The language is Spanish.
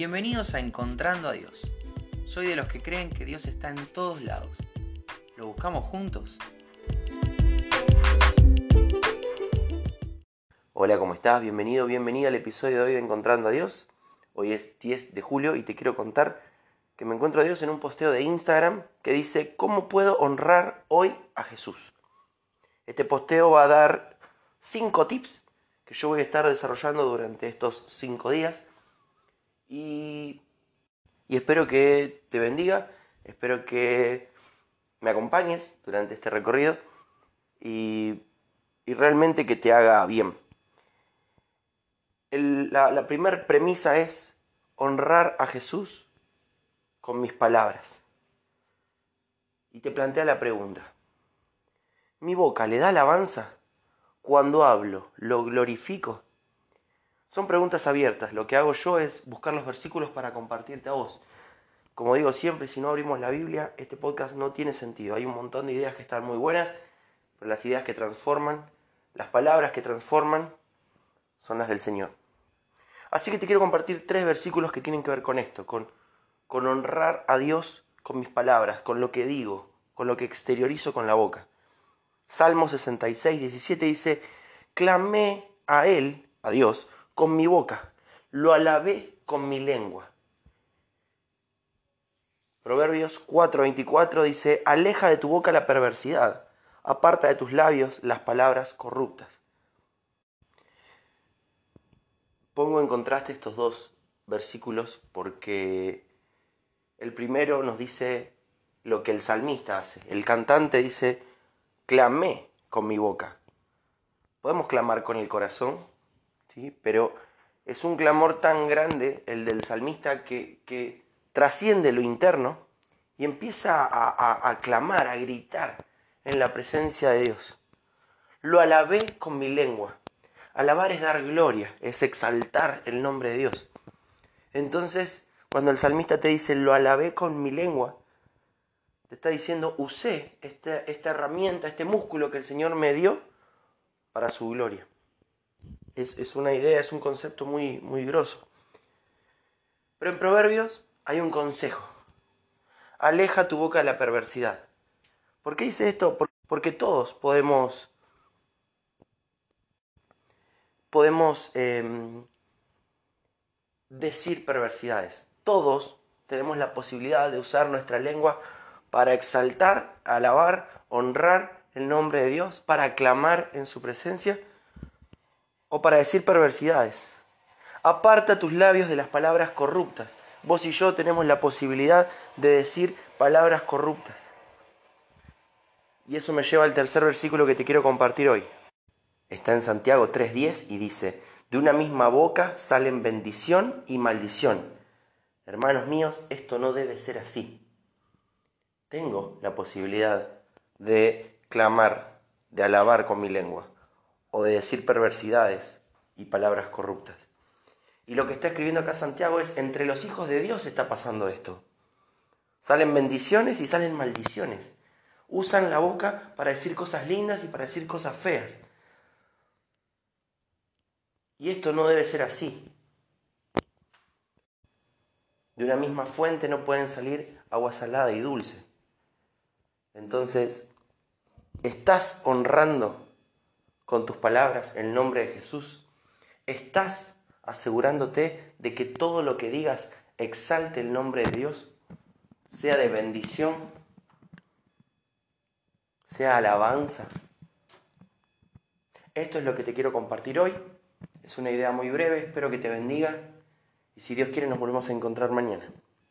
Bienvenidos a Encontrando a Dios. Soy de los que creen que Dios está en todos lados. ¿Lo buscamos juntos? Hola, ¿cómo estás? Bienvenido, bienvenida al episodio de hoy de Encontrando a Dios. Hoy es 10 de julio y te quiero contar que me encuentro a Dios en un posteo de Instagram que dice ¿Cómo puedo honrar hoy a Jesús? Este posteo va a dar 5 tips que yo voy a estar desarrollando durante estos 5 días y, espero que te bendiga, espero que me acompañes durante este recorrido y, realmente que te haga bien. la, primera premisa es honrar a Jesús con mis palabras. Y te plantea la pregunta, ¿mi boca le da alabanza? Cuando hablo, ¿lo glorifico? Son preguntas abiertas. Lo que hago yo es buscar los versículos para compartirte a vos. Como digo siempre, si no abrimos la Biblia, este podcast no tiene sentido. Hay un montón de ideas que están muy buenas, pero las ideas que transforman, las palabras que transforman, son las del Señor. Así que te quiero compartir tres versículos que tienen que ver con esto, con, honrar a Dios con mis palabras, con lo que digo, con lo que exteriorizo con la boca. Salmo 66, 17 dice, clamé a Él, a Dios, con mi boca, lo alabé con mi lengua. Proverbios 4:24 dice, aleja de tu boca la perversidad, aparta de tus labios las palabras corruptas. Pongo en contraste estos dos versículos porque el primero nos dice lo que el salmista hace. El cantante dice, clamé con mi boca. Podemos clamar con el corazón, pero es un clamor tan grande el del salmista que, trasciende lo interno y empieza a, a clamar, a gritar en la presencia de Dios. Lo alabé con mi lengua. Alabar es dar gloria, es exaltar el nombre de Dios. Entonces, cuando el salmista te dice, lo alabé con mi lengua, te está diciendo, usé esta, esta herramienta, este músculo que el Señor me dio para su gloria es, una idea, es un concepto muy, muy grosso. Pero en Proverbios hay un consejo. Aleja tu boca de la perversidad. ¿Por qué dice esto? Porque todos podemos, podemos em, decir perversidades. Todos tenemos la posibilidad de usar nuestra lengua para exaltar, alabar, honrar el nombre de Dios, para aclamar en su presencia o para decir perversidades. Aparta tus labios de las palabras corruptas. Vos y yo tenemos la posibilidad de decir palabras corruptas. Y eso me lleva al tercer versículo que te quiero compartir hoy. Está en Santiago 3.10 y dice, de una misma boca salen bendición y maldición. Hermanos míos, esto no debe ser así. Tengo la posibilidad de clamar, de alabar con mi lengua o de decir perversidades y palabras corruptas. Y lo que está escribiendo acá Santiago es, entre los hijos de Dios está pasando esto. Salen bendiciones y salen maldiciones. Usan la boca para decir cosas lindas y para decir cosas feas. Y esto no debe ser así. De una misma fuente no pueden salir agua salada y dulce. Entonces, estás honrando con tus palabras el nombre de Jesús, estás asegurándote de que todo lo que digas exalte el nombre de Dios, sea de bendición, sea alabanza. Esto es lo que te quiero compartir hoy. Es una idea muy breve, espero que te bendiga y si Dios quiere nos volvemos a encontrar mañana.